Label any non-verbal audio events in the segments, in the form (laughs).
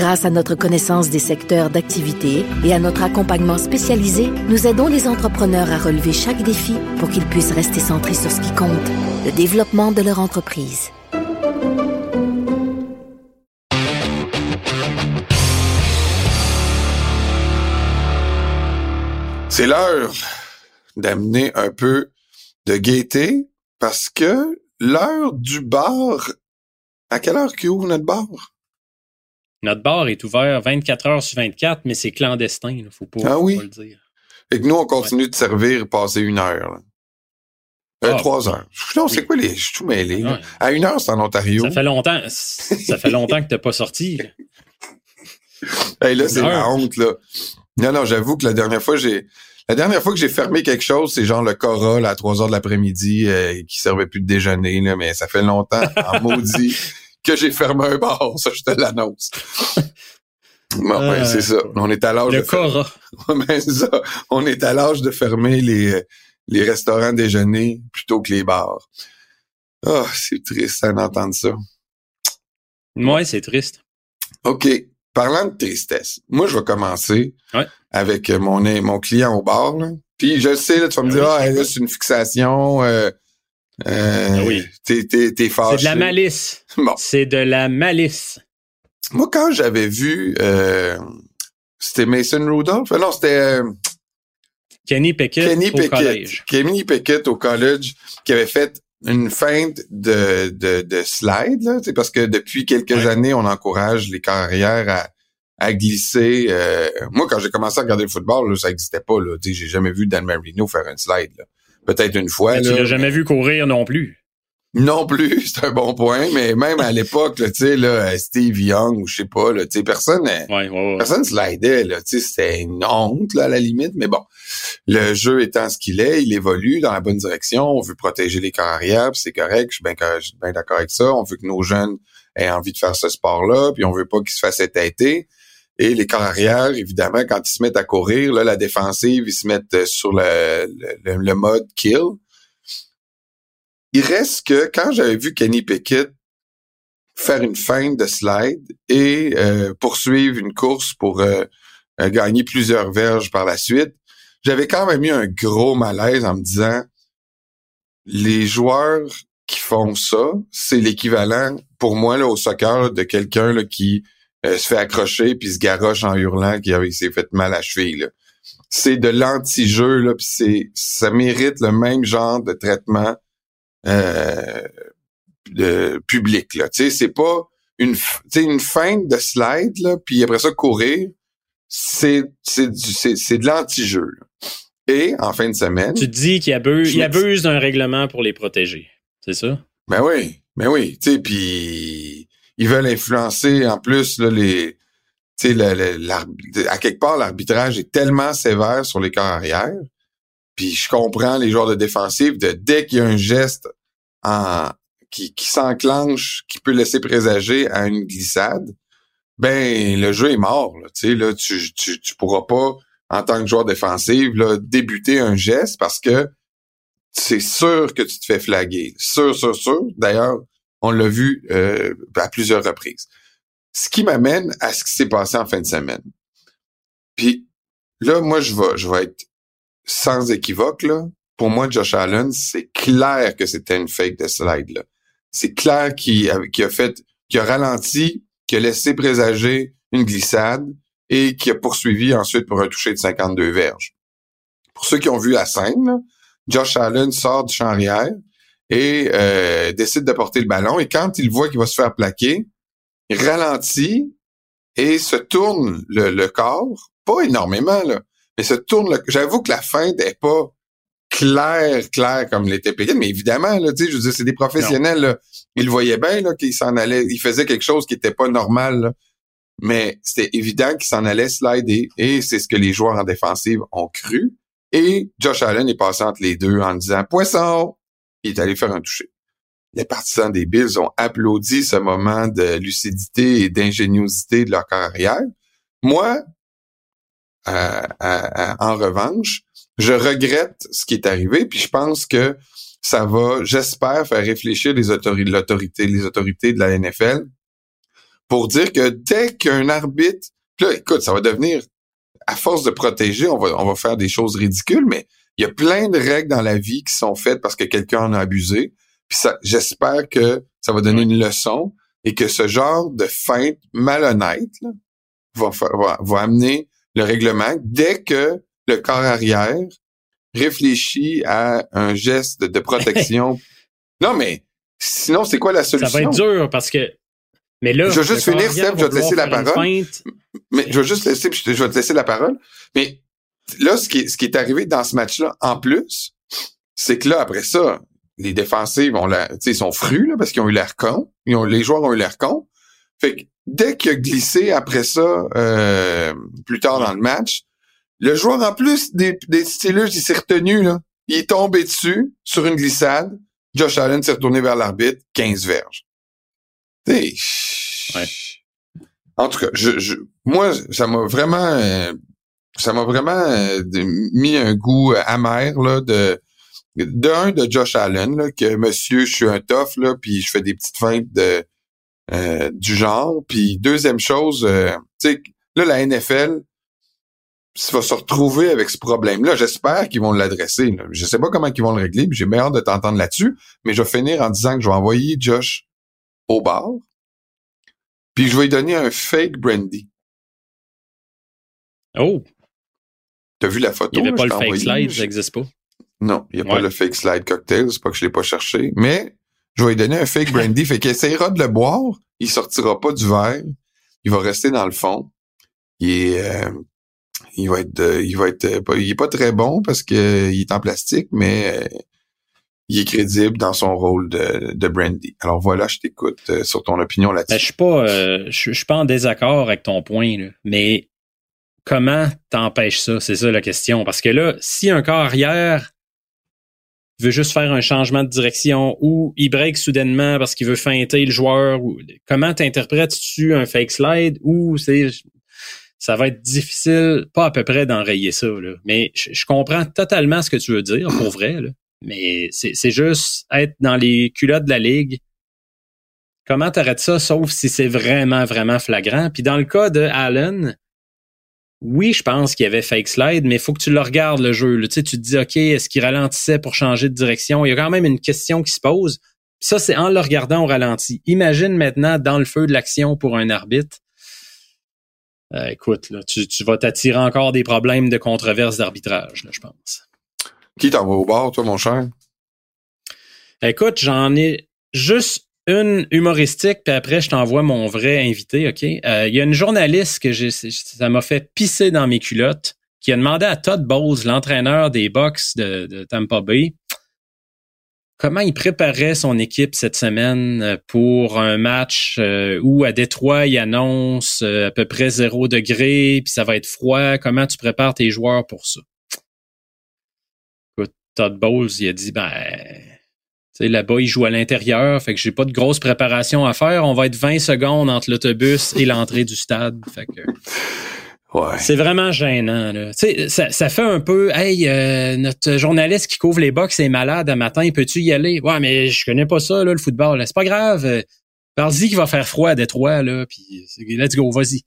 Grâce à notre connaissance des secteurs d'activité et à notre accompagnement spécialisé, nous aidons les entrepreneurs à relever chaque défi pour qu'ils puissent rester centrés sur ce qui compte, le développement de leur entreprise. C'est l'heure d'amener un peu de gaieté parce que l'heure du bar, à quelle heure qu'il ouvre notre bar? Notre bar est ouvert 24 heures sur 24, mais c'est clandestin, il faut pas, Ah oui? faut pas le dire. Et que nous, on continue de servir passer une heure. là. Euh, Ah, trois heures. Non, c'est quoi les... Je suis tout mêlé. Ouais. À une heure, c'est en Ontario. Ça fait longtemps, ça fait longtemps que t'as pas sorti. là. (laughs) Hey, là, c'est la honte, là. Non, non, j'avoue que la dernière fois, j'ai... La dernière fois que j'ai fermé quelque chose, c'est genre le Cora, là, à 3 heures de l'après-midi, euh, qui servait plus de déjeuner, là, mais ça fait longtemps, en maudit, (laughs) que j'ai fermé un bar. Ça, je te l'annonce. (laughs) Bon, ben, Euh, c'est ça. On est à l'âge de fer- Cora. Ouais, ben, ça. On est à l'âge de fermer les, euh, les restaurants déjeuner plutôt que les bars. Ah, c'est triste hein, d'entendre ça. Ouais, c'est triste. OK. Parlant de tristesse, moi, je vais commencer Ouais. avec euh, mon, mon client au bar. Là. Puis je sais, là, tu vas me Ah dire, ah, là, c'est une fixation. Euh, euh, Ah oui. T'es, t'es, t'es C'est fâché. de la malice. (laughs) Bon. C'est de la malice. Moi, quand j'avais vu, euh, c'était Mason Rudolph. Non, c'était euh, Kenny Pickett Kenny au Pickett. collège. Kenny Pickett au college qui avait fait une feinte de, de, de slide, là, parce que depuis quelques Ouais. années, on encourage les carrières à, à glisser. euh, moi, quand j'ai commencé à regarder le football, là, ça n'existait pas. Là, j'ai jamais vu Dan Marino faire un slide. là. Peut-être une fois. Mais tu là, l'as jamais vu courir non plus. non plus, (laughs) c'est un bon point, mais même à l'époque, là, tu sais, là, Steve Young ou je sais pas, là, tu sais, personne, euh, Ouais, ouais, ouais. personne slidait, là, tu sais, c'était une honte, là, à la limite, mais bon, le jeu étant ce qu'il est, il évolue dans la bonne direction, on veut protéger les carrières, c'est correct, je suis bien, cor- je suis bien d'accord avec ça, on veut que nos jeunes aient envie de faire ce sport-là, puis on veut pas qu'ils se fassent étêter, et les carrières, évidemment, quand ils se mettent à courir, là, la défensive, ils se mettent euh, sur le, le, le mode kill, il reste que quand j'avais vu Kenny Pickett faire une feinte de slide et euh, poursuivre une course pour euh, euh, gagner plusieurs verges par la suite, j'avais quand même eu un gros malaise en me disant les joueurs qui font ça, c'est l'équivalent pour moi là, au soccer de quelqu'un qui euh, se fait accrocher puis se garoche en hurlant qu'il s'est fait mal à la cheville. là. C'est de l'anti-jeu, là, puis c'est ça mérite le même genre de traitement euh, de public là tu sais c'est pas une f- tu sais une feinte de slide là puis après ça courir c'est c'est du- c'est c'est de l'anti-jeu là. et en fin de semaine Tu te dis qu'il abuse, il abuse d'un règlement pour les protéger. C'est ça? ben oui ben oui tu sais puis ils veulent influencer en plus là les tu sais à quelque part l'arbitrage est tellement sévère sur les carrières puis je comprends les joueurs de défensive de dès qu'il y a un geste qui, s'enclenche, qui peut laisser présager à une glissade, ben le jeu est mort. Là, là, tu, tu, tu pourras pas, en tant que joueur défensif, là, débuter un geste parce que c'est sûr que tu te fais flaguer. Sûr, sûr, sûr. D'ailleurs, on l'a vu euh, à plusieurs reprises. Ce qui m'amène à ce qui s'est passé en fin de semaine. Puis là, moi, je vais, je vais être sans équivoque, là. Pour moi, Josh Allen, c'est clair que c'était une fake de slide, là. C'est clair qu'il a, qu'il fait, qu'il a ralenti, qu'il a laissé présager une glissade et qui a poursuivi ensuite pour un toucher de 52 verges. Pour ceux qui ont vu la scène, Josh Allen sort du champ et euh, décide de porter le ballon. Et quand il voit qu'il va se faire plaquer, il ralentit et se tourne le, le corps, pas énormément, là, mais se tourne le... J'avoue que la feinte n'est pas claire, claire comme l'était Pickett, mais évidemment, là, tu sais, je veux dire, c'est des professionnels, là. Ils le voyaient bien, là, qu'il s'en allait, il faisait quelque chose qui était pas normal, là. mais c'était évident qu'il s'en allait slider et c'est ce que les joueurs en défensive ont cru. Et Josh Allen est passé entre les deux en disant poisson. Il est allé faire un toucher. Les partisans des Bills ont applaudi ce moment de lucidité et d'ingéniosité de leur carrière. Moi, en revanche, je regrette ce qui est arrivé, puis je pense que ça va, j'espère, faire réfléchir les autorités, l'autorité, les autorités de la NFL pour dire que dès qu'un arbitre, là, écoute, ça va devenir, à force de protéger, on va, on va faire des choses ridicules, mais il y a plein de règles dans la vie qui sont faites parce que quelqu'un en a abusé. Puis ça, j'espère que ça va donner une leçon et que ce genre de feinte malhonnête va, va, va amener le règlement dès que le corps arrière réfléchit à un geste de protection. (laughs) non, mais sinon, c'est quoi la solution? Ça va être dur parce que. Mais là, je vais juste finir, Steph, je vais te laisser la parole. Mais je vais juste laisser, je vais te laisser la parole. Mais là, ce qui, est, ce qui est arrivé dans ce match-là, en plus, c'est que là, après ça, les défensifs ont la, ils sont frus, là, parce qu'ils ont eu l'air cons. Ils ont, les joueurs ont eu l'air cons. Fait que dès qu'il a glissé après ça, euh, plus tard dans le match, le joueur, en plus des, des Steelers, il s'est retenu, là. Il est tombé dessus sur une glissade. Josh Allen s'est retourné vers l'arbitre, 15 verges. Ouais. En tout cas, je, moi, ça m'a vraiment, euh, ça m'a vraiment euh, mis un goût amer là de d'un de Josh Allen là, que Monsieur, je suis un tough là, puis je fais des petites feintes de euh, du genre. Puis deuxième chose, tu sais, là la NFL va se retrouver avec ce problème-là. J'espère qu'ils vont l'adresser. Je sais pas comment ils vont le régler, j'ai hâte de t'entendre là-dessus, mais je vais finir en disant que je vais envoyer Josh au bar, puis je vais lui donner un fake brandy. Oh! T'as vu la photo? Il n'y avait pas le fake slide, ça n'existe pas. Non, il n'y a pas le fake slide cocktail, c'est pas que je l'ai pas cherché, mais je vais lui donner un fake brandy, fait qu'il essaiera de le boire, il sortira pas du verre, il va rester dans le fond. Il est, euh, il va être, il va être, il est pas très bon parce que il est en plastique, mais euh, il est crédible dans son rôle de, de Brandy. Alors voilà, je t'écoute euh, sur ton opinion là-dessus. Ben, je suis pas, euh, je, suis pas en désaccord avec ton point, mais comment t'empêches ça? C'est ça la question. Parce que là, si un corps arrière veut juste faire un changement de direction ou il break soudainement parce qu'il veut feinter le joueur, ou, comment t'interprètes-tu un fake slide ou c'est ça va être difficile, pas à peu près d'enrayer ça. Là. Mais je, comprends totalement ce que tu veux dire, pour vrai. Là. Mais c'est juste être dans les culottes de la ligue. Comment t'arrêtes ça, sauf si c'est vraiment, vraiment flagrant? Puis dans le cas de Allen, oui, je pense qu'il y avait fake slide, mais il faut que tu le regardes, le jeu. Tu, sais, tu te dis, OK, est-ce qu'il ralentissait pour changer de direction? Il y a quand même une question qui se pose. ça, c'est en le regardant au ralenti. Imagine maintenant dans le feu de l'action pour un arbitre euh, écoute, là, tu, vas t'attirer encore des problèmes de controverse d'arbitrage, je pense. Qui t'envoie au bord, toi, mon cher? Écoute, j'en ai juste une humoristique, puis après, je t'envoie mon vrai invité, OK? Euh, il y a une journaliste que j'ai, ça m'a fait pisser dans mes culottes, qui a demandé à Todd Bowles, l'entraîneur des Bucks de, Tampa Bay, comment il préparait son équipe cette semaine euh, pour un match euh, où à Détroit, il annonce à peu près zéro degré, puis ça va être froid. Comment tu prépares tes joueurs pour ça? Écoute, Todd Bowles, il a dit, ben, là-bas, il joue à l'intérieur, fait que j'ai pas de grosse préparation à faire. On va être 20 secondes entre l'autobus et l'entrée du stade. Fait que... (laughs) C'est vraiment gênant. Là. Ça, ça fait un peu Hey, euh, notre journaliste qui couvre les box est malade un matin, peux-tu y aller? Ouais, mais je connais pas ça, là, le football. C'est pas grave. Parle-y qu'il va faire froid à Détroit, là, puis let's go, vas-y.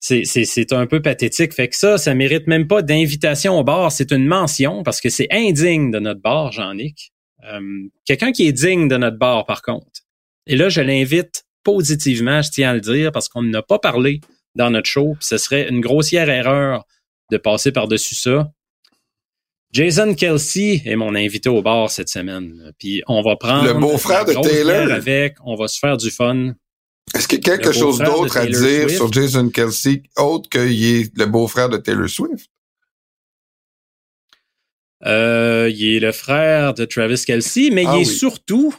C'est un peu pathétique. Fait que ça, ça mérite même pas d'invitation au bar. C'est une mention parce que c'est indigne de notre bar, Jean-Nic. Euh, quelqu'un qui est digne de notre bar, par contre. Et là, je l'invite positivement, je tiens à le dire, parce qu'on n'a pas parlé dans notre show. ce serait une grossière erreur de passer par-dessus ça. Jason Kelsey est mon invité au bar cette semaine. Puis on va prendre le beau-frère de Taylor avec, on va se faire du fun. Est-ce qu'il y a quelque chose d'autre à dire sur Jason Kelsey autre qu'il est le beau-frère de Taylor Swift? Euh, il est le frère de Travis Kelsey, mais il ah est surtout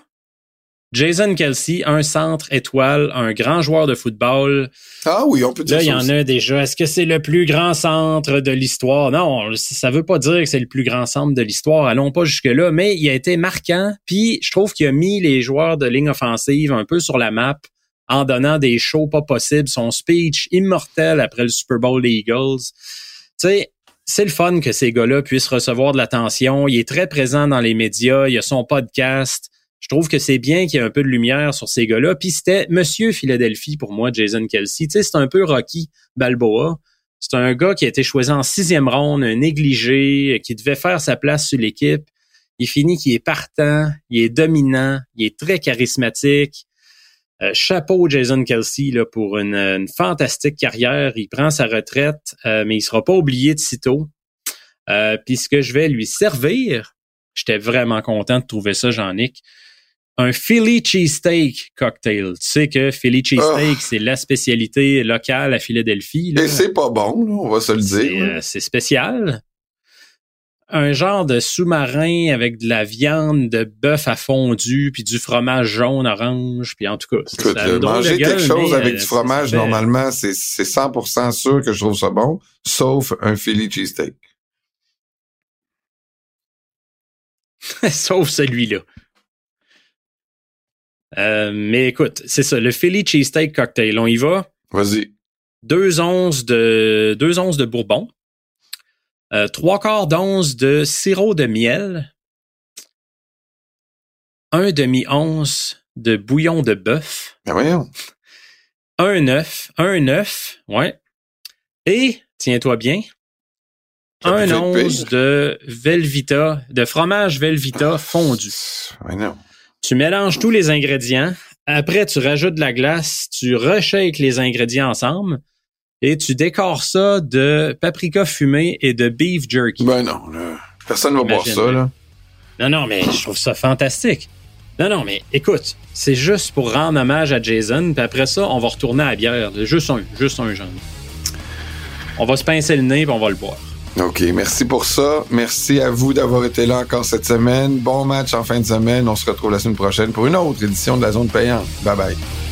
Jason Kelsey, un centre étoile, un grand joueur de football. Ah oui, on peut dire Là, il y en a déjà. Est-ce que c'est le plus grand centre de l'histoire? Non, ça veut pas dire que c'est le plus grand centre de l'histoire. Allons pas jusque-là. Mais il a été marquant. Puis, je trouve qu'il a mis les joueurs de ligne offensive un peu sur la map en donnant des shows pas possibles. Son speech immortel après le Super Bowl des Eagles. Tu sais, c'est le fun que ces gars-là puissent recevoir de l'attention. Il est très présent dans les médias. Il a son podcast. Je trouve que c'est bien qu'il y ait un peu de lumière sur ces gars-là. Puis c'était Monsieur Philadelphie pour moi, Jason Kelsey. Tu c'est un peu Rocky Balboa. C'est un gars qui a été choisi en sixième ronde, négligé, qui devait faire sa place sur l'équipe. Il finit qu'il est partant, il est dominant, il est très charismatique. Euh, chapeau Jason Kelsey là, pour une, une, fantastique carrière. Il prend sa retraite, euh, mais il sera pas oublié de sitôt. Euh, Puis ce que je vais lui servir, j'étais vraiment content de trouver ça, Jean-Nic. Un Philly cheesesteak cocktail. Tu sais que Philly cheesesteak, Oh. c'est la spécialité locale à Philadelphie. là. Et c'est pas bon, là, on va se le dire. euh, c'est spécial. Un genre de sous-marin avec de la viande de bœuf à fondu, puis du fromage jaune orange, puis en tout cas, c'est- Écoute, ça euh, manger gueule, quelque chose avec euh, du fromage, fait- normalement, c'est c'est 100% sûr que je trouve ça bon, sauf un Philly cheesesteak. (laughs) Sauf celui-là. Euh, mais écoute, c'est ça, le Philly Cheesesteak Cocktail, on y va. Vas-y. Deux onces de, deux onces de bourbon, euh, trois quarts d'once de sirop de miel, un demi-once de bouillon de bœuf, Ben voyons. un œuf, un œuf, ouais, et, tiens-toi bien, Ça un once pire. de Velvita, de fromage Velvita fondu. Ouais, non. Tu mélanges tous les ingrédients. Après, tu rajoutes de la glace, tu reshakes les ingrédients ensemble et tu décores ça de paprika fumé et de beef jerky. Ben non, là. Personne va boire ça, là. Non, non, mais je trouve ça fantastique. Non, non, mais écoute, c'est juste pour rendre hommage à Jason, puis après ça, on va retourner à la bière. Juste un, juste un genre. On va se pincer le nez, puis on va le boire. OK, merci pour ça. Merci à vous d'avoir été là encore cette semaine. Bon match en fin de semaine. On se retrouve la semaine prochaine pour une autre édition de la zone payante. Bye bye.